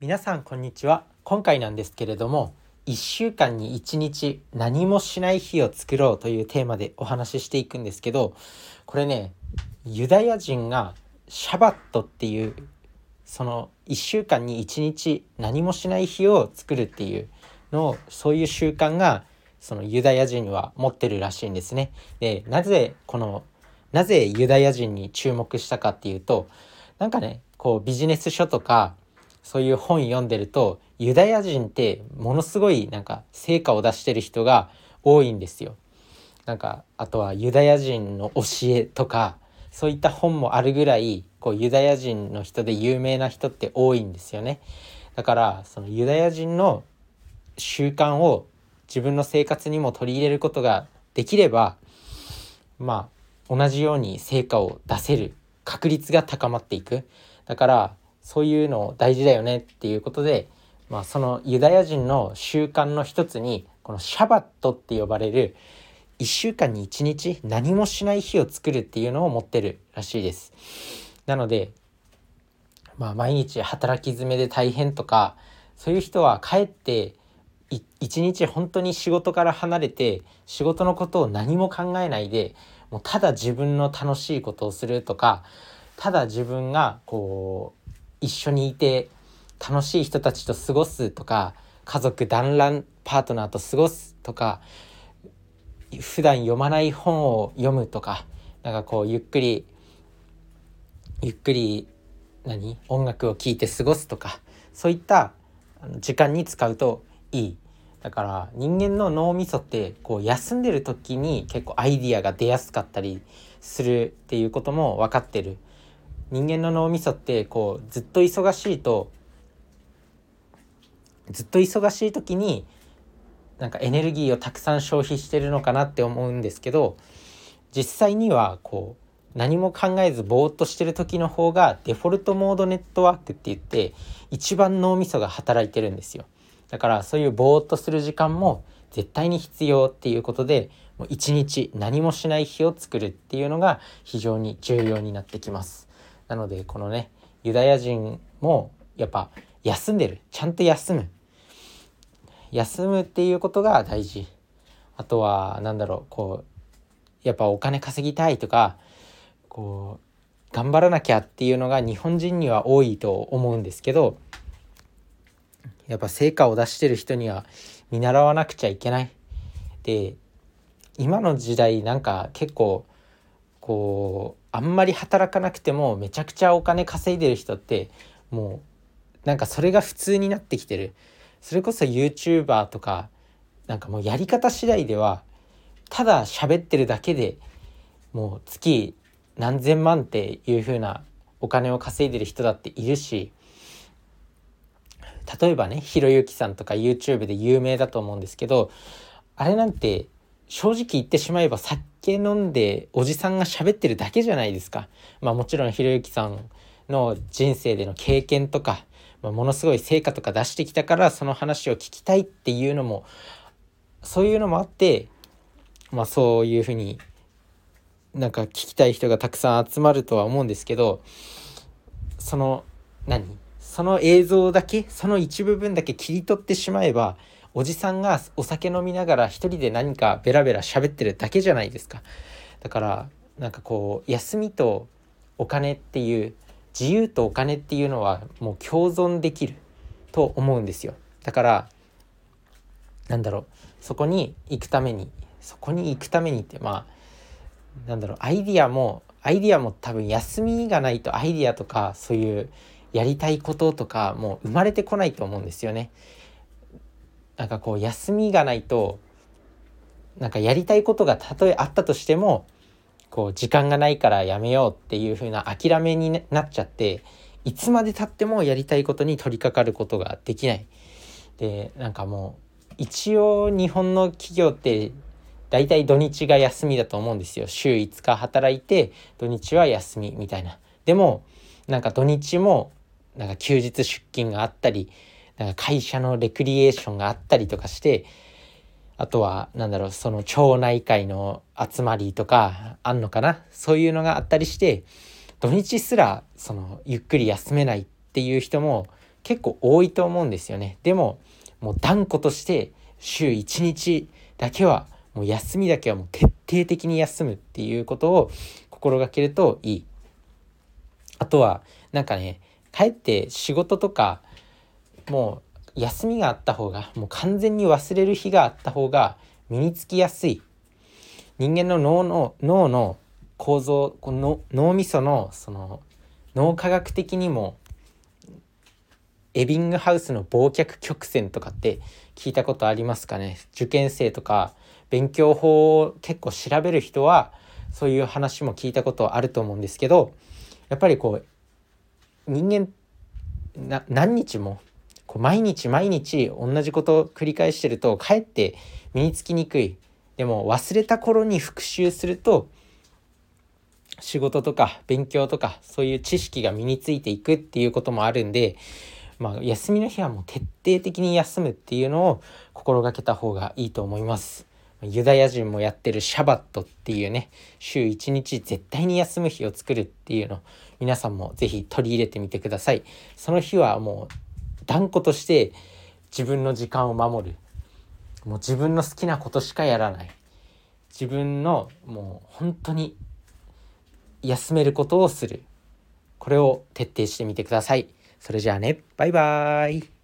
皆さんこんにちは今回なんですけれども1週間に1日何もしない日を作ろうというテーマでお話ししていくんですけどこれねユダヤ人がシャバットっていうその1週間に1日何もしない日を作るっていうのをそういう習慣がそのユダヤ人は持ってるらしいんですね。でなぜこのなぜユダヤ人に注目したかっていうとなんかねこうビジネス書とかそういう本読んでるとユダヤ人ってものすごいなんか成果を出してる人が多いんですよ。なんかあとはユダヤ人の教えとかそういった本もあるぐらいこうユダヤ人の人で有名な人って多いんですよね。だからそのユダヤ人の習慣を自分の生活にも取り入れることができればまあ同じように成果を出せる確率が高まっていくだからそういうの大事だよねっていうことで、まあ、そのユダヤ人の習慣の一つにこのシャバットって呼ばれる1週間に1日何もしない日を作るっていうのを持ってるらしいです。なので、まあ、毎日働き詰めで大変とかそういう人は帰って一日本当に仕事から離れて仕事のことを何も考えないでもうただ自分の楽しいことをするとかただ自分がこう一緒にいて楽しい人たちと過ごすとか家族団らんパートナーと過ごすとか普段読まない本を読むとかなんかこうゆっくりゆっくり何？音楽を聴いて過ごすとかそういった時間に使うといい。だから人間の脳みそってこう休んでる時に結構アイディアが出やすかったりするっていうことも分かってる。人間の脳みそってこうずっと忙しいとずっと忙しい時になんかエネルギーをたくさん消費してるのかなって思うんですけど実際にはこう何も考えずぼーっとしてる時の方がデフォルトモードネットワークって言って一番脳みそが働いてるんですよ。だからそういうぼーっとする時間も絶対に必要っていうことで一日何もしない日を作るっていうのが非常に重要になってきます。なのでこのねユダヤ人もやっぱ休んでる。ちゃんと休む。休むっていうことが大事。あとは何だろうこうやっぱお金稼ぎたいとかこう頑張らなきゃっていうのが日本人には多いと思うんですけどやっぱ成果を出してる人には見習わなくちゃいけない。で今の時代なんか結構こうあんまり働かなくてもめちゃくちゃお金稼いでる人ってもうなんかそれが普通になってきてる。それこそ YouTuber とかなんかもうやり方次第ではただ喋ってるだけでもう月何千万っていう風なお金を稼いでる人だっているし例えばねひろゆきさんとか YouTube で有名だと思うんですけどあれなんて正直言ってしまえば酒飲んでおじさんが喋ってるだけじゃないですか。まあもちろんひろゆきさんの人生での経験とか、まあ、ものすごい成果とか出してきたからその話を聞きたいっていうのもそういうのもあってまあそういうふうになんか聞きたい人がたくさん集まるとは思うんですけどその何？その映像だけ？その一部分だけ切り取ってしまえばおじさんがお酒飲みながら一人で何かベラベラ喋ってるだけじゃないですかだからなんかこう休みとお金っていう自由とお金っていうのはもう共存できると思うんですよだからなんだろうそこに行くためにそこに行くためにってまあなんだろうアイディアもアイディアも多分休みがないとアイディアとかそういうやりたいこととかもう生まれてこないと思うんですよね。なんかこう休みがないとなんかやりたいことがたとえあったとしてもこう時間がないからやめようっていう風な諦めになっちゃっていつまでたってもやりたいことに取り掛かることができない。でなんかもう一応日本の企業って大体土日が休みだと思うんですよ。週5日働いて土日は休みみたいな。でもなんか土日もなんか休日出勤があったりなんか会社のレクリエーションがあったりとかしてあとはなんだろうその町内会の集まりとかあんのかな？そういうのがあったりして土日すらそのゆっくり休めないっていう人も結構多いと思うんですよね。でももう断固として週1日だけはもう休みだけはもう徹底的に休むっていうことを心がけるといい。あとはなんかね帰って仕事とかもう休みがあった方がもう完全に忘れる日があった方が身につきやすい。人間の脳の脳の構造この脳みそのその脳科学的にもエビングハウスの忘却曲線とかって聞いたことありますかね？受験生とか勉強法を結構調べる人はそういう話も聞いたことあると思うんですけどやっぱりこう人間な何日もこう毎日毎日同じことを繰り返してるとかえって身につきにくいでも忘れた頃に復習すると仕事とか勉強とかそういう知識が身についていくっていうこともあるんで、まあ、休みの日はもう徹底的に休むっていうのを心がけた方がいいと思います。ユダヤ人もやってるシャバットっていうね週1日絶対に休む日を作るっていうの皆さんも是非取り入れてみてくださいその日はもう断固として自分の時間を守る。もう自分の好きなことしかやらない。自分のもう本当に休めることをする。これを徹底してみてください。それじゃあね。バイバーイ。